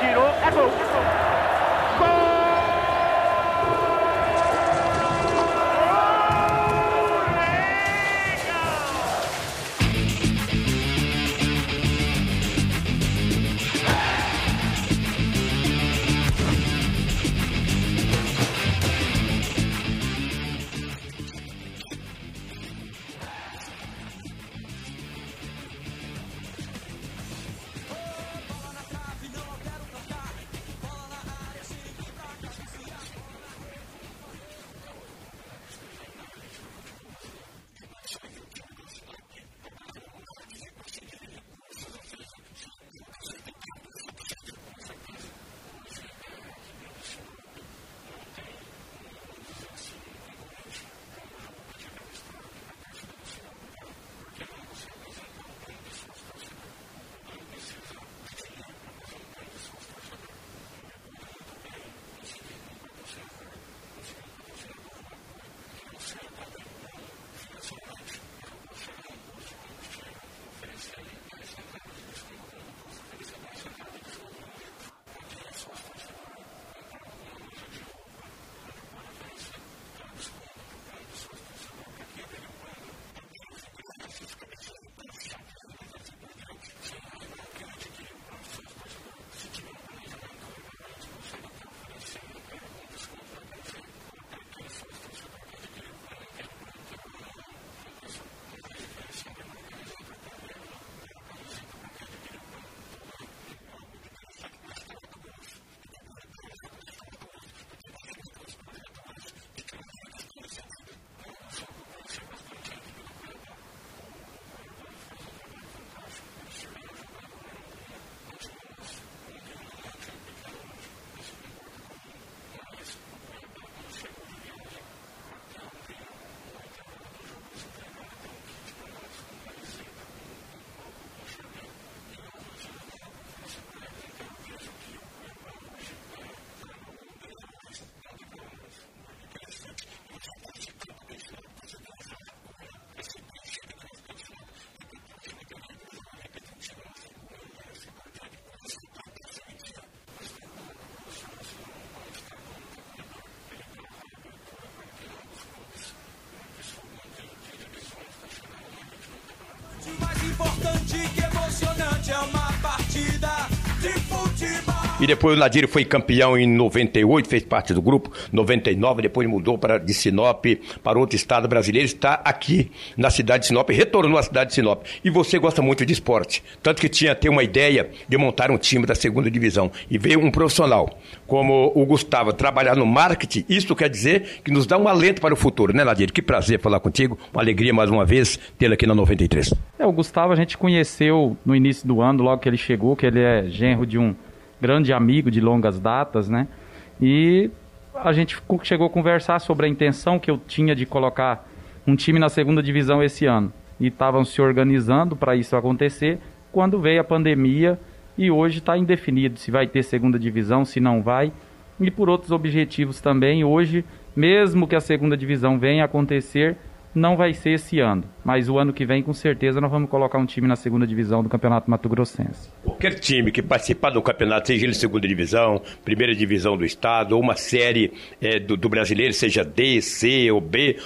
girou, é gol. Gol! E depois o Nadir foi campeão em 98, fez parte do grupo, 99, depois mudou para de Sinop, para outro estado brasileiro, está aqui na cidade de Sinop, retornou à cidade de Sinop. E você gosta muito de esporte, tanto que tinha até uma ideia de montar um time da segunda divisão. E veio um profissional, como o Gustavo, trabalhar no marketing, isso quer dizer que nos dá um alento para o futuro, né, Nadir? Que prazer falar contigo, uma alegria mais uma vez tê-lo aqui na 93. É, o Gustavo a gente conheceu no início do ano, logo que ele chegou, que ele é genro de um grande amigo de longas datas, né? E a gente chegou a conversar sobre a intenção que eu tinha de colocar um time na segunda divisão esse ano. E estavam se organizando para isso acontecer quando veio a pandemia e hoje está indefinido se vai ter segunda divisão, se não vai. E por outros objetivos também, hoje, mesmo que a segunda divisão venha acontecer, não vai ser esse ano, mas o ano que vem, com certeza, nós vamos colocar um time na segunda divisão do Campeonato Mato Grossense. Qualquer time que participar do campeonato, seja ele segunda divisão, primeira divisão do estado, ou uma série é, do, do, brasileiro, seja D, C ou B,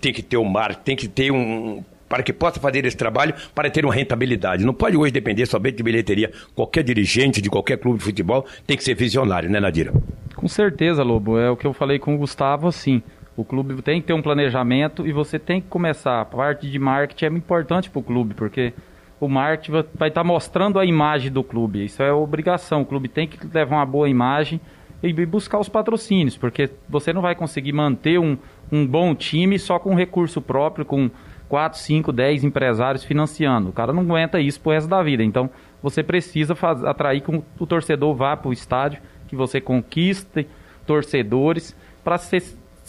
tem que ter um mar, tem que ter um. Para que possa fazer esse trabalho, para ter uma rentabilidade. Não pode hoje depender somente de bilheteria. Qualquer dirigente de qualquer clube de futebol tem que ser visionário, né, Nadira? Com certeza, Lobo. É o que eu falei com o Gustavo, assim. O clube tem que ter um planejamento e você tem que começar. A parte de marketing é importante para o clube, porque o marketing vai estar tá mostrando a imagem do clube. Isso é obrigação. O clube tem que levar uma boa imagem e buscar os patrocínios, porque você não vai conseguir manter um, um bom time só com recurso próprio, com 4, 5, 10 empresários financiando. O cara não aguenta isso pro resto da vida. Então, você precisa faz, atrair que o torcedor vá para o estádio, que você conquiste torcedores para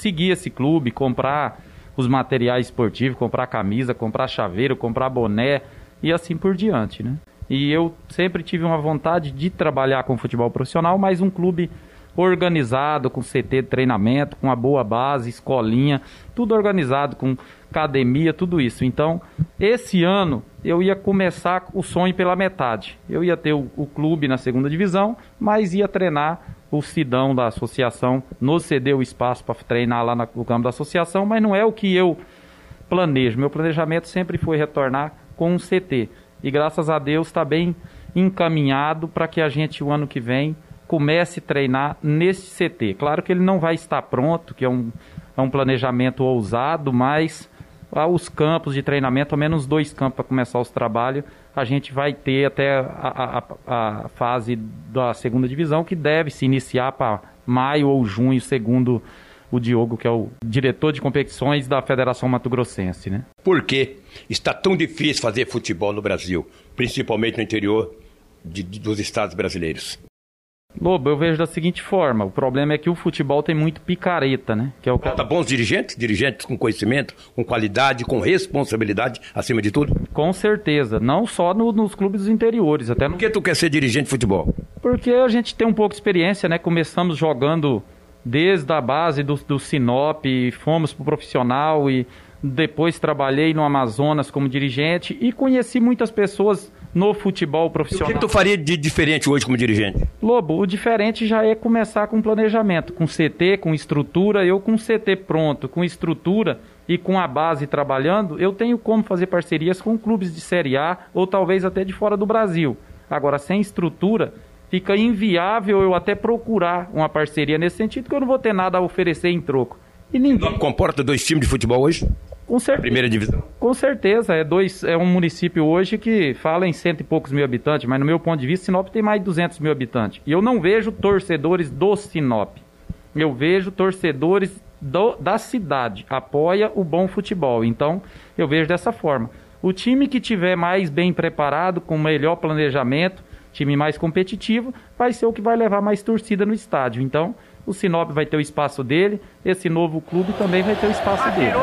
seguir esse clube, comprar os materiais esportivos, comprar camisa, comprar chaveiro, comprar boné e assim por diante, né? E eu sempre tive uma vontade de trabalhar com futebol profissional, mas um clube organizado, com CT de treinamento, com uma boa base, escolinha, tudo organizado, com academia, tudo isso. Então, esse ano eu ia começar o sonho pela metade. Eu ia ter o, o clube na segunda divisão, mas ia treinar o Sidão da associação, nos cedeu o espaço para treinar lá no campo da associação, mas não é o que eu planejo. Meu planejamento sempre foi retornar com um CT. E graças a Deus está bem encaminhado para que a gente, o ano que vem, comece a treinar nesse CT. Claro que ele não vai estar pronto, que é um, é um planejamento ousado, mas os campos de treinamento, ao menos dois campos para começar os trabalhos, a gente vai ter até a, a, a fase da segunda divisão, que deve se iniciar para maio ou junho, segundo o Diogo, que é o diretor de competições da Federação Mato Grossense, né? Por que está tão difícil fazer futebol no Brasil, principalmente no interior de, de, dos estados brasileiros? Lobo, eu vejo da seguinte forma: o problema é que o futebol tem muito picareta, né? Que é o Falta bons dirigentes, dirigentes com conhecimento, com qualidade, com responsabilidade, acima de tudo? Com certeza, não só no, nos clubes interiores, até no... Por que tu quer ser dirigente de futebol? Porque a gente tem um pouco de experiência, né? Começamos jogando desde a base do, do Sinop, fomos para o profissional e depois trabalhei no Amazonas como dirigente e conheci muitas pessoas no futebol profissional. o que, tu faria de diferente hoje como dirigente? Lobo, o diferente já é começar com planejamento, com CT, com estrutura. Eu com CT pronto, com estrutura e com a base trabalhando, eu tenho como fazer parcerias com clubes de Série A ou talvez até de fora do Brasil. Agora, sem estrutura, fica inviável eu até procurar uma parceria nesse sentido, que eu não vou ter nada a oferecer em troco. E ninguém... Comporta dois times de futebol hoje? Com certeza. Primeira divisão? Com certeza. É, dois, é um município hoje que fala em cento e poucos mil habitantes, mas no meu ponto de vista, Sinop tem mais de 200 mil habitantes. E eu não vejo torcedores do Sinop. Eu vejo torcedores do, da cidade. Apoia o bom futebol. Então, eu vejo dessa forma. O time que tiver mais bem preparado, com melhor planejamento, time mais competitivo, vai ser o que vai levar mais torcida no estádio. Então, o Sinop vai ter o espaço dele, esse novo clube também vai ter o espaço dele.